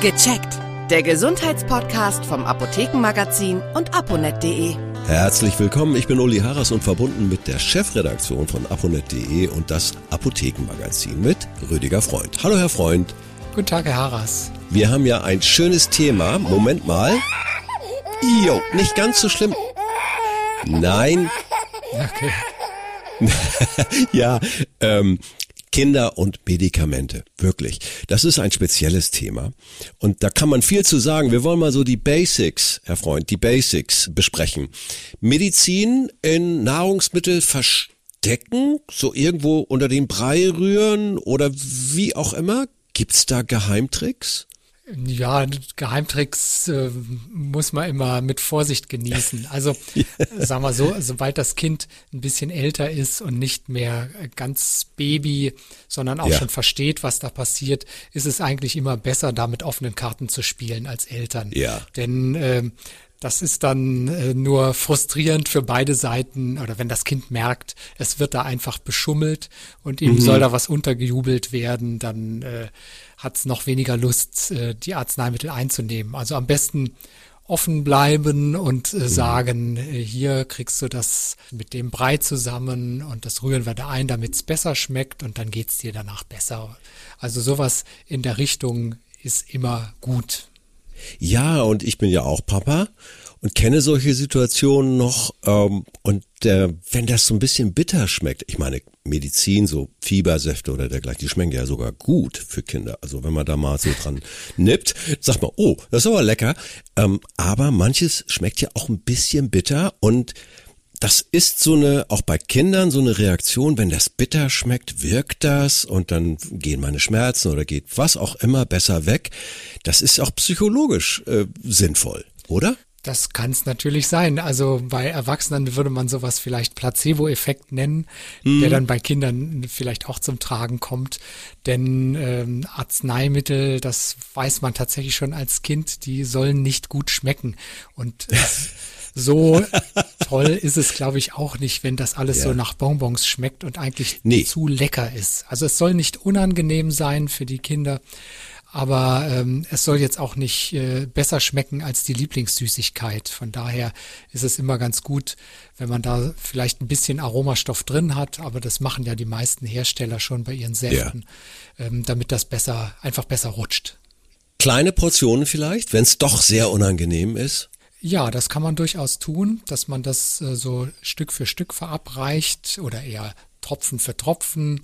Gecheckt. Der Gesundheitspodcast vom Apothekenmagazin und aponet.de. Herzlich willkommen, ich bin Uli Harras und verbunden mit der Chefredaktion von aponet.de und das Apothekenmagazin mit Rüdiger Freund. Hallo Herr Freund. Guten Tag, Herr Harras. Wir haben ja ein schönes Thema. Moment mal. Jo, nicht ganz so schlimm. Nein. Okay. ja, ähm, Kinder und Medikamente. Wirklich. Das ist ein spezielles Thema. Und da kann man viel zu sagen. Wir wollen mal so die Basics, Herr Freund, die Basics besprechen. Medizin in Nahrungsmittel verstecken, so irgendwo unter den Brei rühren oder wie auch immer. Gibt's da Geheimtricks? Ja, Geheimtricks äh, muss man immer mit Vorsicht genießen. Also sagen wir so, sobald das Kind ein bisschen älter ist und nicht mehr ganz Baby, sondern auch ja. schon versteht, was da passiert, ist es eigentlich immer besser, da mit offenen Karten zu spielen als Eltern. Ja. Denn äh, das ist dann äh, nur frustrierend für beide Seiten oder wenn das Kind merkt, es wird da einfach beschummelt und ihm mhm. soll da was untergejubelt werden, dann äh, hat es noch weniger Lust, äh, die Arzneimittel einzunehmen. Also am besten offen bleiben und äh, mhm. sagen, äh, hier kriegst du das mit dem Brei zusammen und das rühren wir da ein, damit es besser schmeckt und dann geht's dir danach besser. Also sowas in der Richtung ist immer gut. Ja, und ich bin ja auch Papa und kenne solche Situationen noch. Ähm, und äh, wenn das so ein bisschen bitter schmeckt, ich meine, Medizin, so Fiebersäfte oder dergleichen, die schmecken ja sogar gut für Kinder. Also wenn man da mal so dran nippt, sagt man, oh, das ist aber lecker. Ähm, aber manches schmeckt ja auch ein bisschen bitter und das ist so eine, auch bei Kindern so eine Reaktion, wenn das bitter schmeckt, wirkt das und dann gehen meine Schmerzen oder geht was auch immer besser weg. Das ist auch psychologisch äh, sinnvoll, oder? Das kann es natürlich sein. Also bei Erwachsenen würde man sowas vielleicht Placebo-Effekt nennen, mhm. der dann bei Kindern vielleicht auch zum Tragen kommt. Denn ähm, Arzneimittel, das weiß man tatsächlich schon als Kind, die sollen nicht gut schmecken. Und so toll ist es, glaube ich, auch nicht, wenn das alles ja. so nach Bonbons schmeckt und eigentlich nee. zu lecker ist. Also es soll nicht unangenehm sein für die Kinder. Aber ähm, es soll jetzt auch nicht äh, besser schmecken als die Lieblingssüßigkeit. Von daher ist es immer ganz gut, wenn man da vielleicht ein bisschen Aromastoff drin hat. Aber das machen ja die meisten Hersteller schon bei ihren Säften, ja. ähm, damit das besser, einfach besser rutscht. Kleine Portionen vielleicht, wenn es doch sehr unangenehm ist? Ja, das kann man durchaus tun, dass man das äh, so Stück für Stück verabreicht oder eher Tropfen für Tropfen.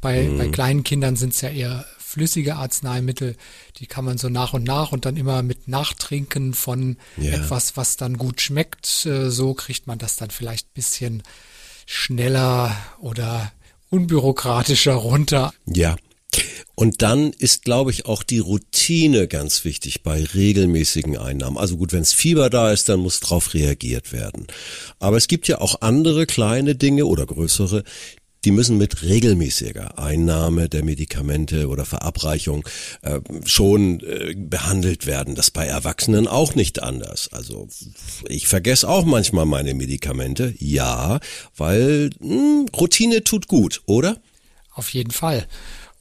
Bei, mhm. bei kleinen Kindern sind es ja eher flüssige Arzneimittel, die kann man so nach und nach und dann immer mit Nachtrinken von ja. etwas, was dann gut schmeckt. Äh, so kriegt man das dann vielleicht ein bisschen schneller oder unbürokratischer runter. Ja. Und dann ist, glaube ich, auch die Routine ganz wichtig bei regelmäßigen Einnahmen. Also gut, wenn es Fieber da ist, dann muss darauf reagiert werden. Aber es gibt ja auch andere kleine Dinge oder größere, die müssen mit regelmäßiger Einnahme der Medikamente oder Verabreichung äh, schon äh, behandelt werden. Das bei Erwachsenen auch nicht anders. Also ich vergesse auch manchmal meine Medikamente, ja, weil mh, hm, Routine tut gut, oder? Auf jeden Fall.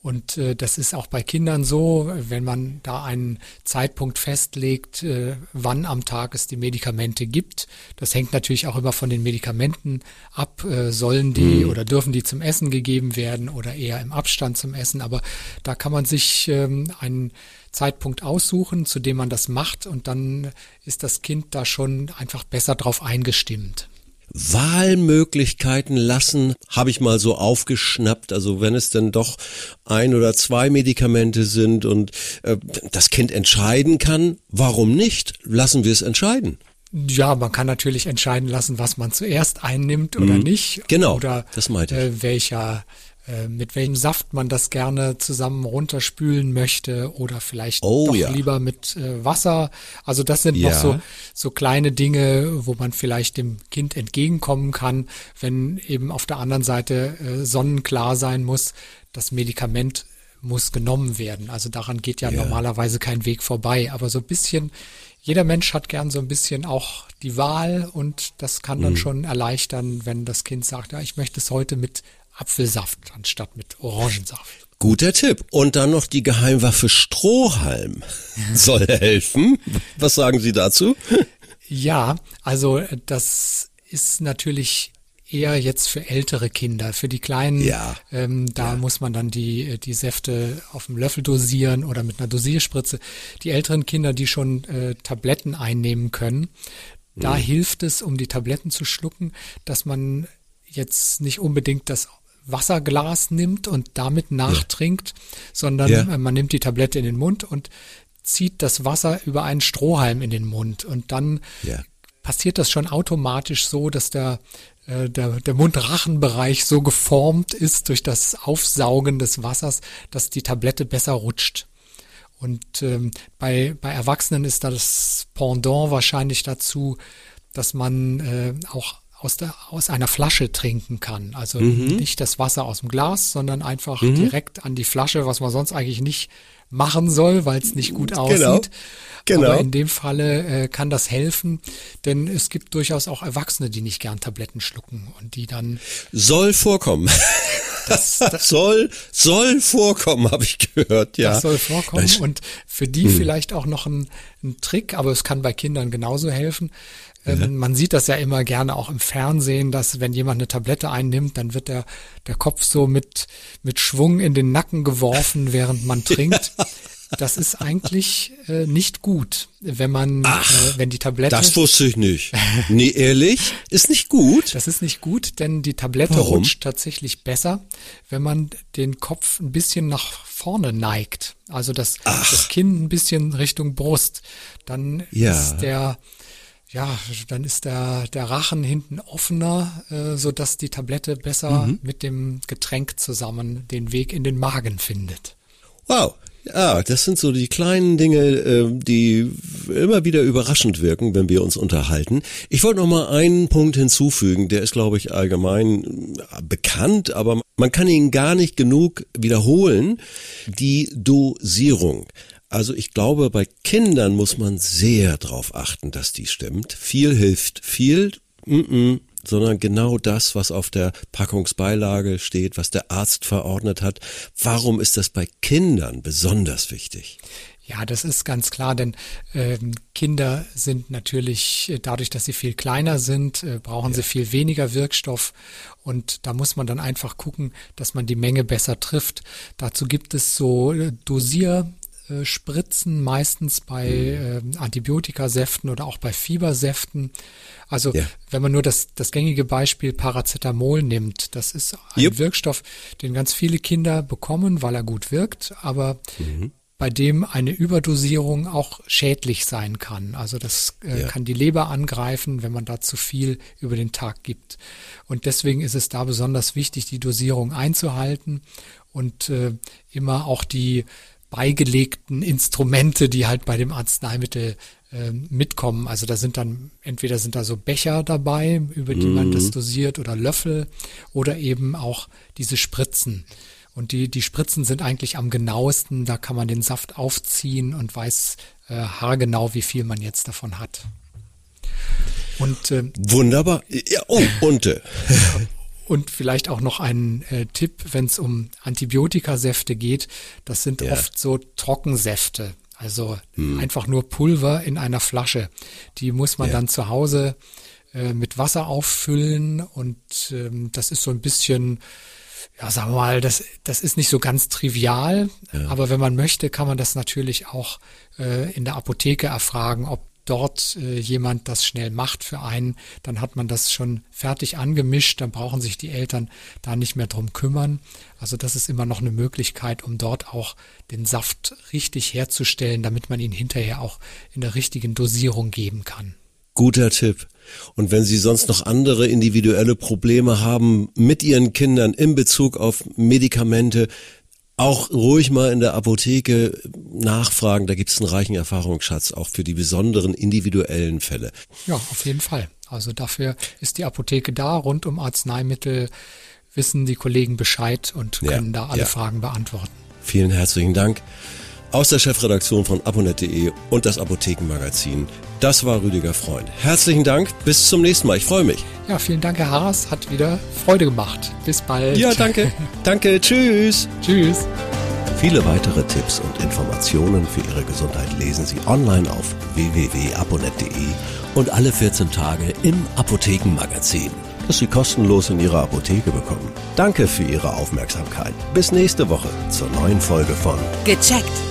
Und äh, das ist auch bei Kindern so, wenn man da einen Zeitpunkt festlegt, äh, wann am Tag es die Medikamente gibt. Das hängt natürlich auch immer von den Medikamenten ab. Äh, sollen die mhm. oder dürfen die zum Essen gegeben werden oder eher im Abstand zum Essen? Aber da kann man sich ähm, einen Zeitpunkt aussuchen, zu dem man das macht und dann ist das Kind da schon einfach besser drauf eingestimmt. Wahlmöglichkeiten lassen, habe ich mal so aufgeschnappt. Also wenn es denn doch ein oder zwei Medikamente sind und äh, das Kind entscheiden kann, warum nicht? Lassen wir es entscheiden. Ja, man kann natürlich entscheiden lassen, was man zuerst einnimmt oder mhm. nicht. Genau. Oder das meinte ich. Äh, welcher äh, mit welchem Saft man das gerne zusammen runterspülen möchte oder vielleicht oh, doch ja. lieber mit äh, Wasser. Also das sind ja. noch so, so kleine Dinge, wo man vielleicht dem Kind entgegenkommen kann, wenn eben auf der anderen Seite äh, sonnenklar sein muss, das Medikament muss genommen werden. Also daran geht ja, ja normalerweise kein Weg vorbei. Aber so ein bisschen, jeder Mensch hat gern so ein bisschen auch die Wahl und das kann dann mhm. schon erleichtern, wenn das Kind sagt, ja, ich möchte es heute mit Apfelsaft anstatt mit Orangensaft. Guter Tipp. Und dann noch die Geheimwaffe Strohhalm soll helfen. Was sagen Sie dazu? Ja, also äh, das ist natürlich eher jetzt für ältere Kinder. Für die Kleinen, ja. ähm, da ja. muss man dann die, äh, die Säfte auf dem Löffel dosieren oder mit einer Dosierspritze. Die älteren Kinder, die schon äh, Tabletten einnehmen können, da mhm. hilft es, um die Tabletten zu schlucken, dass man jetzt nicht unbedingt das Wasserglas nimmt und damit nachtrinkt, ja. sondern ja. man nimmt die Tablette in den Mund und zieht das Wasser über einen Strohhalm in den Mund und dann ja. passiert das schon automatisch so, dass der äh, der, der Mundrachenbereich so geformt ist durch das Aufsaugen des Wassers, dass die Tablette besser rutscht. Und ähm, bei, bei Erwachsenen ist da das Pendant wahrscheinlich dazu, dass man äh, auch aus, der, aus einer Flasche trinken kann. Also mhm. nicht das Wasser aus dem Glas, sondern einfach mhm. direkt an die Flasche, was man sonst eigentlich nicht machen soll, weil es nicht gut genau. aussieht. Genau. Genau. Aber in dem Falle äh, kann das helfen, denn es gibt durchaus auch Erwachsene, die nicht gern Tabletten schlucken und die dann soll vorkommen. Das, das soll soll vorkommen, habe ich gehört. Ja, das soll vorkommen und für die hm. vielleicht auch noch ein, ein Trick, aber es kann bei Kindern genauso helfen. Ähm, Man sieht das ja immer gerne auch im Fernsehen, dass wenn jemand eine Tablette einnimmt, dann wird der, der Kopf so mit, mit Schwung in den Nacken geworfen, während man trinkt. Das ist eigentlich äh, nicht gut, wenn man, Ach, äh, wenn die Tablette. Das wusste ich nicht. Nee, ehrlich? Ist nicht gut? Das ist nicht gut, denn die Tablette Warum? rutscht tatsächlich besser, wenn man den Kopf ein bisschen nach vorne neigt. Also das, das Kinn ein bisschen Richtung Brust. Dann ja. ist der, ja, dann ist der, der Rachen hinten offener, äh, so dass die Tablette besser mhm. mit dem Getränk zusammen den Weg in den Magen findet. Wow. Ja, das sind so die kleinen Dinge, äh, die immer wieder überraschend wirken, wenn wir uns unterhalten. Ich wollte noch mal einen Punkt hinzufügen, der ist, glaube ich, allgemein äh, bekannt, aber man kann ihn gar nicht genug wiederholen. Die Dosierung. Also ich glaube, bei Kindern muss man sehr darauf achten, dass die stimmt. Viel hilft viel, mm -mm, sondern genau das, was auf der Packungsbeilage steht, was der Arzt verordnet hat. Warum ist das bei Kindern besonders wichtig? Ja, das ist ganz klar, denn äh, Kinder sind natürlich äh, dadurch, dass sie viel kleiner sind, äh, brauchen ja. sie viel weniger Wirkstoff und da muss man dann einfach gucken, dass man die Menge besser trifft. Dazu gibt es so äh, Dosier äh, spritzen, meistens bei äh, Antibiotikasäften oder auch bei Fiebersäften. Also ja. wenn man nur das, das gängige Beispiel Paracetamol nimmt, das ist ein yep. Wirkstoff, den ganz viele Kinder bekommen, weil er gut wirkt, aber mhm. bei dem eine Überdosierung auch schädlich sein kann. Also das äh, ja. kann die Leber angreifen, wenn man da zu viel über den Tag gibt. Und deswegen ist es da besonders wichtig, die Dosierung einzuhalten und äh, immer auch die beigelegten Instrumente, die halt bei dem Arzneimittel äh, mitkommen. Also da sind dann, entweder sind da so Becher dabei, über die mhm. man das dosiert oder Löffel oder eben auch diese Spritzen. Und die, die Spritzen sind eigentlich am genauesten, da kann man den Saft aufziehen und weiß äh, haargenau, wie viel man jetzt davon hat. Und, äh, Wunderbar. Ja, oh, und, äh, Und vielleicht auch noch ein äh, Tipp, wenn es um Antibiotikasäfte geht. Das sind ja. oft so Trockensäfte. Also hm. einfach nur Pulver in einer Flasche. Die muss man ja. dann zu Hause äh, mit Wasser auffüllen und ähm, das ist so ein bisschen, ja, sagen wir mal, das, das ist nicht so ganz trivial, ja. aber wenn man möchte, kann man das natürlich auch äh, in der Apotheke erfragen, ob dort äh, jemand das schnell macht für einen, dann hat man das schon fertig angemischt, dann brauchen sich die Eltern da nicht mehr drum kümmern. Also das ist immer noch eine Möglichkeit, um dort auch den Saft richtig herzustellen, damit man ihn hinterher auch in der richtigen Dosierung geben kann. Guter Tipp. Und wenn Sie sonst noch andere individuelle Probleme haben mit Ihren Kindern in Bezug auf Medikamente, auch ruhig mal in der Apotheke nachfragen. Da gibt es einen reichen Erfahrungsschatz, auch für die besonderen individuellen Fälle. Ja, auf jeden Fall. Also dafür ist die Apotheke da. Rund um Arzneimittel wissen die Kollegen Bescheid und können ja, da alle ja. Fragen beantworten. Vielen herzlichen Dank. Aus der Chefredaktion von aponet.de und das Apothekenmagazin. Das war Rüdiger Freund. Herzlichen Dank. Bis zum nächsten Mal. Ich freue mich. Ja, vielen Dank, Herr Haas. Hat wieder Freude gemacht. Bis bald. Ja, danke. danke. Tschüss. Tschüss. Viele weitere Tipps und Informationen für Ihre Gesundheit lesen Sie online auf www.aponet.de und alle 14 Tage im Apothekenmagazin, das Sie kostenlos in Ihrer Apotheke bekommen. Danke für Ihre Aufmerksamkeit. Bis nächste Woche zur neuen Folge von Gecheckt.